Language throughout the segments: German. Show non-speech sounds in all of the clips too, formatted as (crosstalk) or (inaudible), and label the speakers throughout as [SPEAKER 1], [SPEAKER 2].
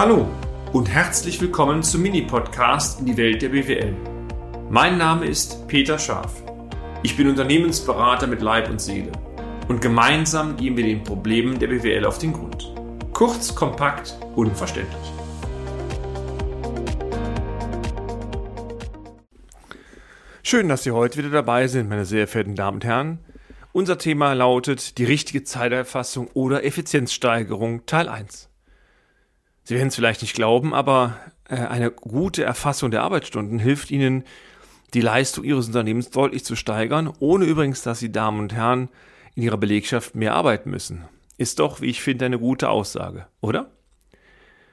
[SPEAKER 1] Hallo und herzlich willkommen zum Mini-Podcast in die Welt der BWL. Mein Name ist Peter Scharf. Ich bin Unternehmensberater mit Leib und Seele und gemeinsam gehen wir den Problemen der BWL auf den Grund. Kurz, kompakt, unverständlich. Schön, dass Sie heute wieder dabei sind, meine sehr verehrten Damen und Herren. Unser Thema lautet die richtige Zeiterfassung oder Effizienzsteigerung Teil 1. Sie werden es vielleicht nicht glauben, aber äh, eine gute Erfassung der Arbeitsstunden hilft Ihnen, die Leistung Ihres Unternehmens deutlich zu steigern, ohne übrigens, dass Sie Damen und Herren in Ihrer Belegschaft mehr arbeiten müssen. Ist doch, wie ich finde, eine gute Aussage, oder?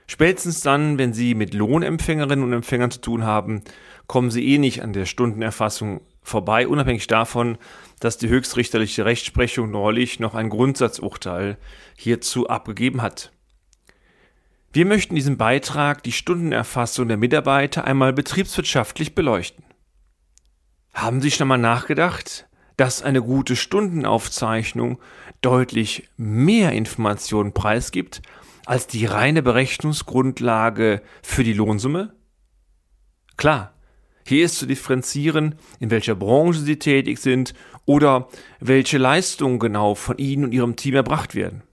[SPEAKER 1] Spätestens dann, wenn Sie mit Lohnempfängerinnen und Empfängern zu tun haben, kommen Sie eh nicht an der Stundenerfassung vorbei, unabhängig davon, dass die höchstrichterliche Rechtsprechung neulich noch ein Grundsatzurteil hierzu abgegeben hat. Wir möchten diesen Beitrag die Stundenerfassung der Mitarbeiter einmal betriebswirtschaftlich beleuchten. Haben Sie schon mal nachgedacht, dass eine gute Stundenaufzeichnung deutlich mehr Informationen preisgibt als die reine Berechnungsgrundlage für die Lohnsumme? Klar, hier ist zu differenzieren, in welcher Branche Sie tätig sind oder welche Leistungen genau von Ihnen und Ihrem Team erbracht werden.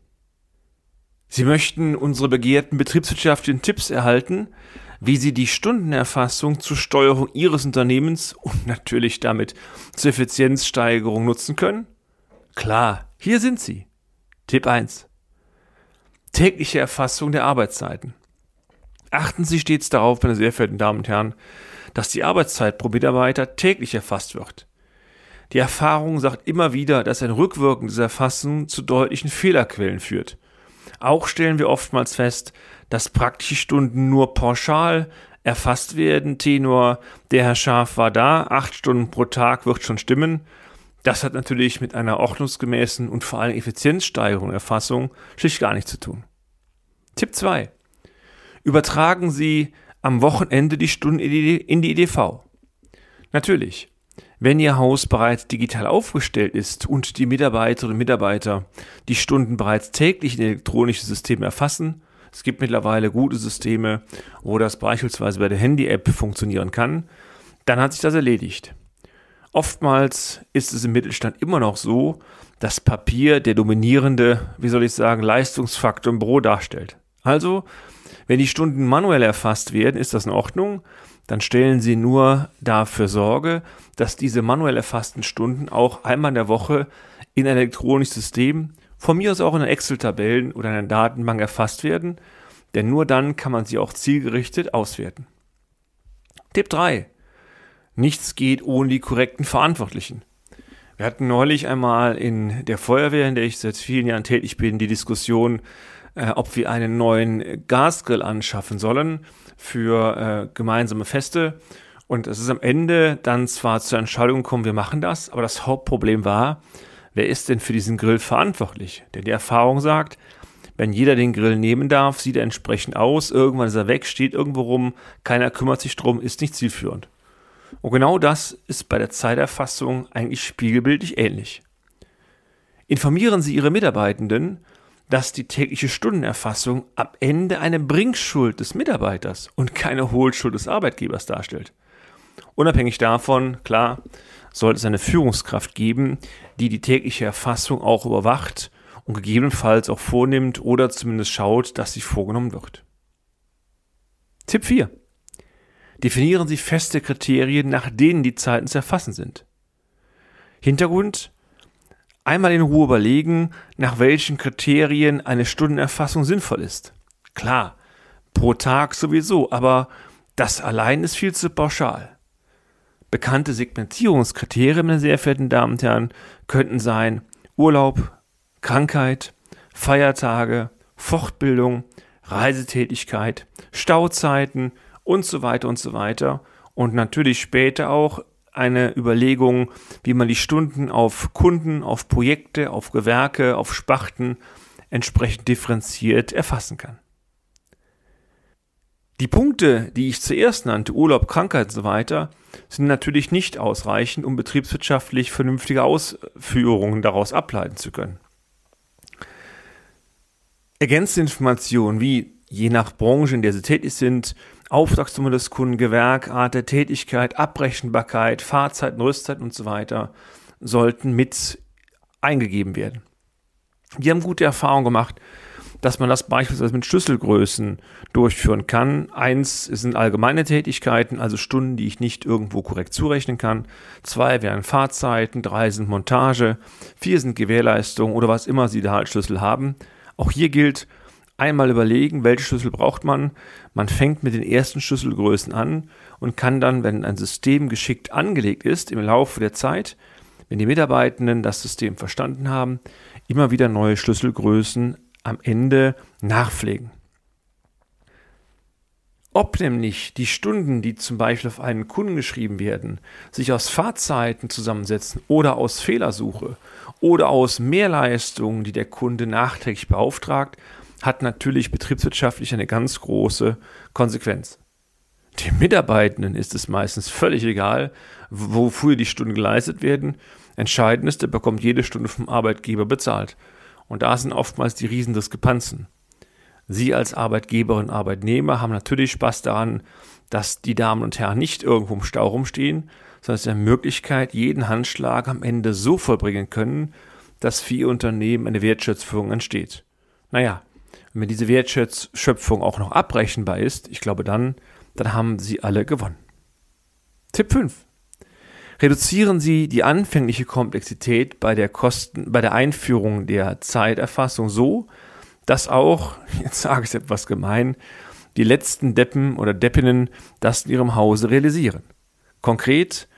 [SPEAKER 1] Sie möchten unsere begehrten betriebswirtschaftlichen Tipps erhalten, wie Sie die Stundenerfassung zur Steuerung Ihres Unternehmens und natürlich damit zur Effizienzsteigerung nutzen können? Klar, hier sind sie. Tipp 1. Tägliche Erfassung der Arbeitszeiten. Achten Sie stets darauf, meine sehr verehrten Damen und Herren, dass die Arbeitszeit pro Mitarbeiter täglich erfasst wird. Die Erfahrung sagt immer wieder, dass ein rückwirkendes Erfassen zu deutlichen Fehlerquellen führt. Auch stellen wir oftmals fest, dass praktische Stunden nur pauschal erfasst werden. Tenor, der Herr Schaf war da, acht Stunden pro Tag wird schon stimmen. Das hat natürlich mit einer ordnungsgemäßen und vor allem Effizienzsteigerung Erfassung schlicht gar nichts zu tun. Tipp 2. Übertragen Sie am Wochenende die Stunden in die EDV. Natürlich, wenn Ihr Haus bereits digital aufgestellt ist und die Mitarbeiterinnen und Mitarbeiter die Stunden bereits täglich in elektronische Systeme erfassen, es gibt mittlerweile gute Systeme, wo das beispielsweise bei der Handy-App funktionieren kann, dann hat sich das erledigt. Oftmals ist es im Mittelstand immer noch so, dass Papier der dominierende, wie soll ich sagen, Leistungsfaktor im Büro darstellt. Also, wenn die Stunden manuell erfasst werden, ist das in Ordnung dann stellen Sie nur dafür Sorge, dass diese manuell erfassten Stunden auch einmal in der Woche in ein elektronisches System, von mir aus auch in Excel-Tabellen oder in einer Datenbank erfasst werden, denn nur dann kann man sie auch zielgerichtet auswerten. Tipp 3. Nichts geht ohne die korrekten Verantwortlichen. Wir hatten neulich einmal in der Feuerwehr, in der ich seit vielen Jahren tätig bin, die Diskussion, äh, ob wir einen neuen Gasgrill anschaffen sollen für äh, gemeinsame Feste. Und es ist am Ende dann zwar zur Entscheidung gekommen, wir machen das, aber das Hauptproblem war, wer ist denn für diesen Grill verantwortlich? Denn die Erfahrung sagt, wenn jeder den Grill nehmen darf, sieht er entsprechend aus, irgendwann ist er weg, steht irgendwo rum, keiner kümmert sich drum, ist nicht zielführend. Und genau das ist bei der Zeiterfassung eigentlich spiegelbildlich ähnlich. Informieren Sie Ihre Mitarbeitenden dass die tägliche Stundenerfassung am Ende eine Bringschuld des Mitarbeiters und keine Hohlschuld des Arbeitgebers darstellt. Unabhängig davon, klar, sollte es eine Führungskraft geben, die die tägliche Erfassung auch überwacht und gegebenenfalls auch vornimmt oder zumindest schaut, dass sie vorgenommen wird. Tipp 4. Definieren Sie feste Kriterien, nach denen die Zeiten zu erfassen sind. Hintergrund einmal in Ruhe überlegen, nach welchen Kriterien eine Stundenerfassung sinnvoll ist. Klar, pro Tag sowieso, aber das allein ist viel zu pauschal. Bekannte Segmentierungskriterien, meine sehr verehrten Damen und Herren, könnten sein Urlaub, Krankheit, Feiertage, Fortbildung, Reisetätigkeit, Stauzeiten und so weiter und so weiter. Und natürlich später auch eine Überlegung, wie man die Stunden auf Kunden, auf Projekte, auf Gewerke, auf Spachten entsprechend differenziert erfassen kann. Die Punkte, die ich zuerst nannte, Urlaub, Krankheit und so weiter, sind natürlich nicht ausreichend, um betriebswirtschaftlich vernünftige Ausführungen daraus ableiten zu können. Ergänzende Informationen wie je nach Branche, in der sie tätig sind, Auftragsnummer des Kunden, Gewerk, Art der Tätigkeit, Abrechenbarkeit, Fahrzeiten, Rüstzeiten und so weiter sollten mit eingegeben werden. Wir haben gute Erfahrungen gemacht, dass man das beispielsweise mit Schlüsselgrößen durchführen kann. Eins sind allgemeine Tätigkeiten, also Stunden, die ich nicht irgendwo korrekt zurechnen kann. Zwei wären Fahrzeiten, drei sind Montage, vier sind Gewährleistung oder was immer Sie da als Schlüssel haben. Auch hier gilt, einmal überlegen, welche Schlüssel braucht man. Man fängt mit den ersten Schlüsselgrößen an und kann dann, wenn ein System geschickt angelegt ist, im Laufe der Zeit, wenn die Mitarbeitenden das System verstanden haben, immer wieder neue Schlüsselgrößen am Ende nachpflegen. Ob nämlich die Stunden, die zum Beispiel auf einen Kunden geschrieben werden, sich aus Fahrzeiten zusammensetzen oder aus Fehlersuche oder aus Mehrleistungen, die der Kunde nachträglich beauftragt, hat natürlich betriebswirtschaftlich eine ganz große Konsequenz. Den Mitarbeitenden ist es meistens völlig egal, wofür die Stunden geleistet werden. Entscheidend ist, er bekommt jede Stunde vom Arbeitgeber bezahlt. Und da sind oftmals die Riesendiskrepanzen. Sie als Arbeitgeberin, Arbeitnehmer haben natürlich Spaß daran, dass die Damen und Herren nicht irgendwo im Stau rumstehen, sondern es ist eine Möglichkeit, jeden Handschlag am Ende so vollbringen können, dass für ihr Unternehmen eine Wertschöpfung entsteht. Naja, wenn diese Wertschöpfung auch noch abrechenbar ist, ich glaube dann, dann haben sie alle gewonnen. Tipp 5. Reduzieren Sie die anfängliche Komplexität bei der Kosten, bei der Einführung der Zeiterfassung so, dass auch, (laughs) jetzt sage ich es etwas gemein, die letzten Deppen oder Deppinnen das in ihrem Hause realisieren. Konkret,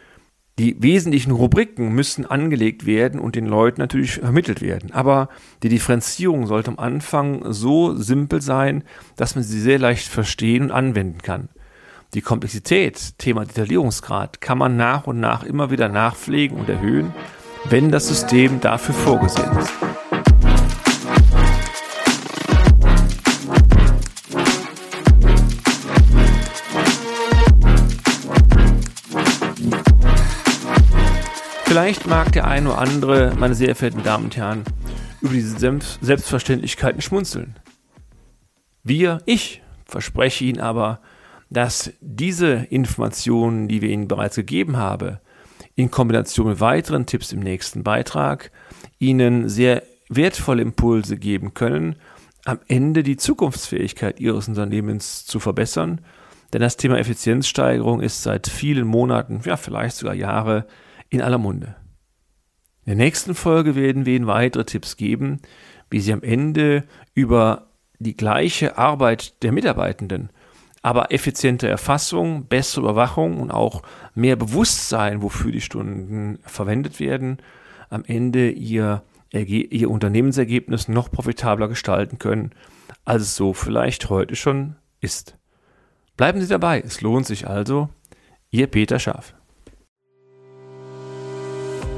[SPEAKER 1] die wesentlichen Rubriken müssen angelegt werden und den Leuten natürlich vermittelt werden. Aber die Differenzierung sollte am Anfang so simpel sein, dass man sie sehr leicht verstehen und anwenden kann. Die Komplexität, Thema Detaillierungsgrad, kann man nach und nach immer wieder nachpflegen und erhöhen, wenn das System dafür vorgesehen ist. Vielleicht mag der eine oder andere, meine sehr verehrten Damen und Herren, über diese Selbstverständlichkeiten schmunzeln. Wir, ich, verspreche Ihnen aber, dass diese Informationen, die wir Ihnen bereits gegeben haben, in Kombination mit weiteren Tipps im nächsten Beitrag Ihnen sehr wertvolle Impulse geben können, am Ende die Zukunftsfähigkeit Ihres Unternehmens zu verbessern. Denn das Thema Effizienzsteigerung ist seit vielen Monaten, ja vielleicht sogar Jahre in aller Munde. In der nächsten Folge werden wir Ihnen weitere Tipps geben, wie Sie am Ende über die gleiche Arbeit der Mitarbeitenden aber effiziente Erfassung, bessere Überwachung und auch mehr Bewusstsein, wofür die Stunden verwendet werden, am Ende ihr, ihr Unternehmensergebnis noch profitabler gestalten können, als es so vielleicht heute schon ist. Bleiben Sie dabei, es lohnt sich also. Ihr Peter Schaf.